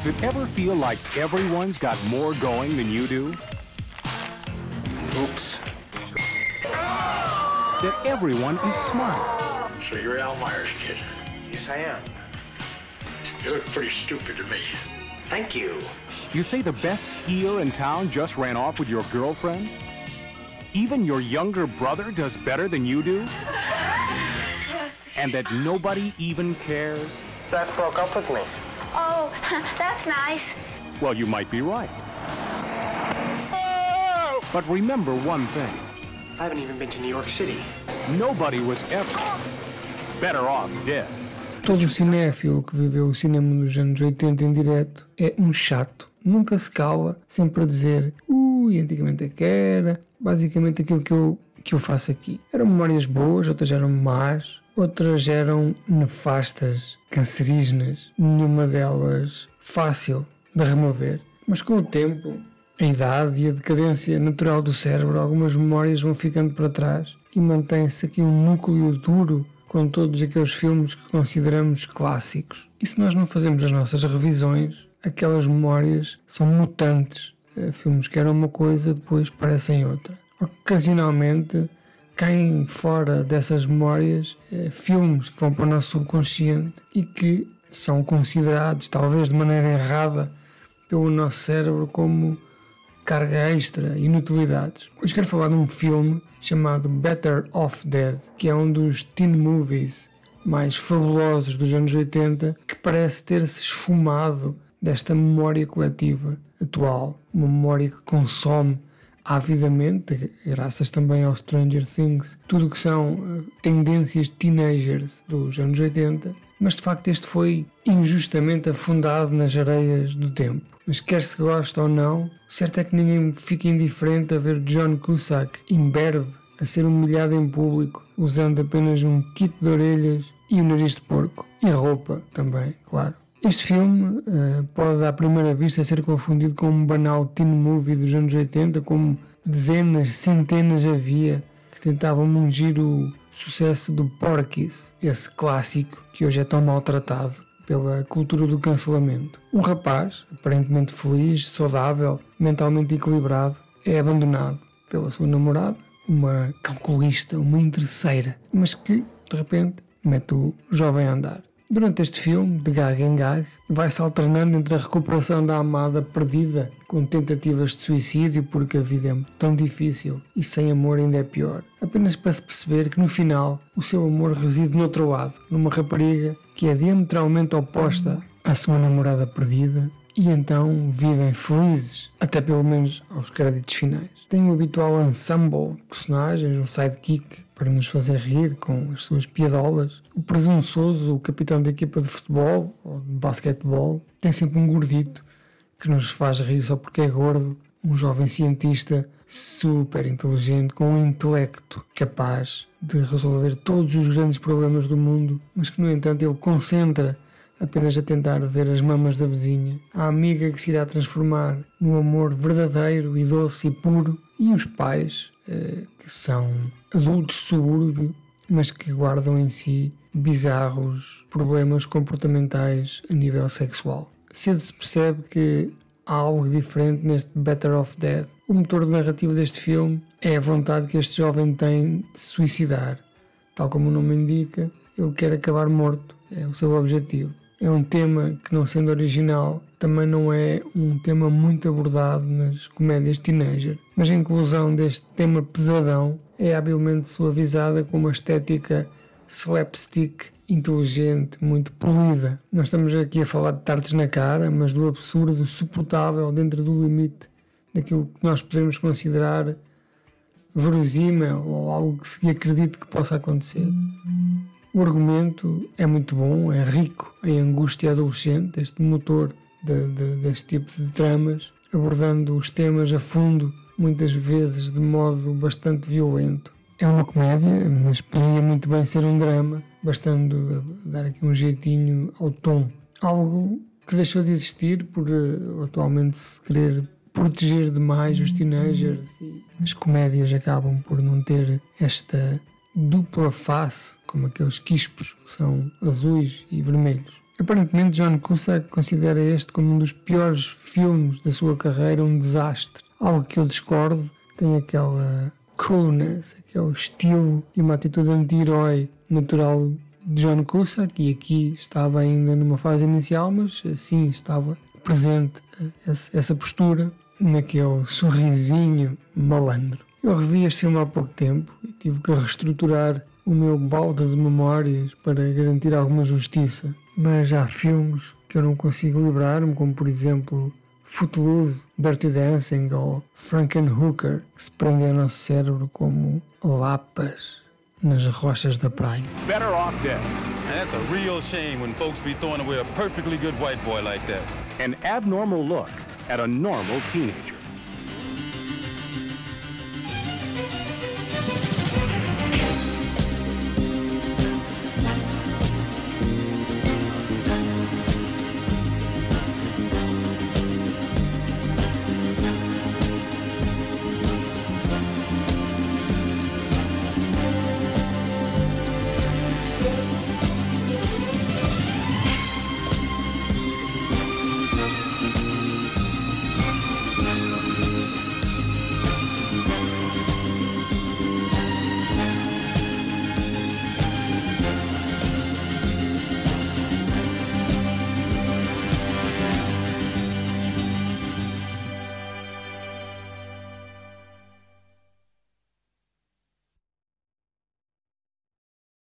feel like everyone's got more going than you do? Oops. That everyone is smart. So you're Al Myers, kid. Yes, I am. You look pretty stupid to me. Thank you. You say the best skier in town just ran off with your girlfriend? Even your younger brother does better than you do? And that nobody even cares? Beth broke up with me. Oh, that's nice. Well, you might be right. But remember one thing. I haven't even been to New York City. Nobody was ever better off dead. Todo cinéfilo que viveu o cinema nos anos 80 em direto é um chato. Nunca se cala, sempre a dizer ui, antigamente é que era. Basicamente aquilo que eu, que eu faço aqui. Eram memórias boas, outras eram más, outras eram nefastas, cancerígenas, nenhuma delas fácil de remover. Mas com o tempo, a idade e a decadência natural do cérebro, algumas memórias vão ficando para trás e mantém-se aqui um núcleo duro com todos aqueles filmes que consideramos clássicos. E se nós não fazemos as nossas revisões, aquelas memórias são mutantes. Eh, Filmes que eram uma coisa, depois parecem outra. Ocasionalmente caem fora dessas memórias eh, filmes que vão para o nosso subconsciente e que são considerados, talvez de maneira errada, pelo nosso cérebro como carga extra, inutilidades. Hoje quero falar de um filme chamado Better Off Dead, que é um dos teen movies mais fabulosos dos anos 80, que parece ter-se esfumado desta memória coletiva atual, uma memória que consome avidamente, graças também ao Stranger Things, tudo o que são uh, tendências teenagers dos anos 80, mas de facto este foi injustamente afundado nas areias do tempo. Mas quer se goste ou não, o certo é que ninguém fica indiferente a ver John Cusack imberbe a ser humilhado em público, usando apenas um kit de orelhas e um nariz de porco. E roupa também, claro. Este filme uh, pode à primeira vista ser confundido com um banal teen movie dos anos 80, como dezenas, centenas havia que tentavam mungir o sucesso do Porky's, esse clássico que hoje é tão maltratado pela cultura do cancelamento. Um rapaz, aparentemente feliz, saudável, mentalmente equilibrado, é abandonado pela sua namorada, uma calculista, uma interesseira, mas que, de repente, mete o jovem a andar. Durante este filme, de gag em gag, vai-se alternando entre a recuperação da amada perdida com tentativas de suicídio porque a vida é tão difícil e sem amor ainda é pior. Apenas para se perceber que no final o seu amor reside no outro lado, numa rapariga que é diametralmente oposta à sua namorada perdida e então vivem felizes, até pelo menos aos créditos finais. Tem o habitual ensemble de personagens, um sidekick para nos fazer rir com as suas piadolas. O presunçoso, o capitão da equipa de futebol ou de basquetebol, tem sempre um gordito que nos faz rir só porque é gordo. Um jovem cientista super inteligente, com um intelecto capaz de resolver todos os grandes problemas do mundo, mas que no entanto ele concentra apenas a tentar ver as mamas da vizinha, a amiga que se irá transformar num amor verdadeiro e doce e puro, e os pais, que são adultos de subúrbio, mas que guardam em si bizarros problemas comportamentais a nível sexual. Cedo se percebe que há algo diferente neste Better Off Dead. O motor narrativo deste filme é a vontade que este jovem tem de se suicidar. Tal como o nome indica, ele quer acabar morto, é o seu objetivo. É um tema que, não sendo original, também não é um tema muito abordado nas comédias teenager, mas a inclusão deste tema pesadão é habilmente suavizada com uma estética slapstick inteligente, muito polida. Nós estamos aqui a falar de tartes na cara, mas do absurdo suportável dentro do limite daquilo que nós podemos considerar verosímil ou algo que se acredite que possa acontecer. O argumento é muito bom, é rico em angústia adolescente, este motor de, de, deste tipo de tramas, abordando os temas a fundo, muitas vezes de modo bastante violento. É uma comédia, mas podia muito bem ser um drama, bastando dar aqui um jeitinho ao tom. Algo que deixou de existir por uh, atualmente se querer proteger demais os teenagers e as comédias acabam por não ter esta dupla face, como aqueles quispos que são azuis e vermelhos. Aparentemente, John Cusack considera este como um dos piores filmes da sua carreira, um desastre. Algo que eu discordo, tem aquela coolness, aquele estilo e uma atitude anti-herói natural de John Cusack, e aqui estava ainda numa fase inicial, mas sim estava presente essa postura naquele sorrisinho malandro. Eu revi este filme há pouco tempo e tive que reestruturar o meu balde de memórias para garantir alguma justiça, mas há filmes que eu não consigo livrar-me, como por exemplo Footloose, Dirty Dancing ou Frankenhooker, que se prendem ao nosso cérebro como lapas nas rochas da praia. Better off dead. And that's a real shame when folks be throwing away a perfectly good white boy like that. An abnormal look at a normal teenager.